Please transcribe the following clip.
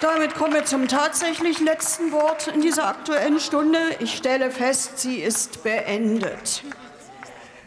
Damit kommen wir zum tatsächlich letzten Wort in dieser Aktuellen Stunde. Ich stelle fest, sie ist beendet.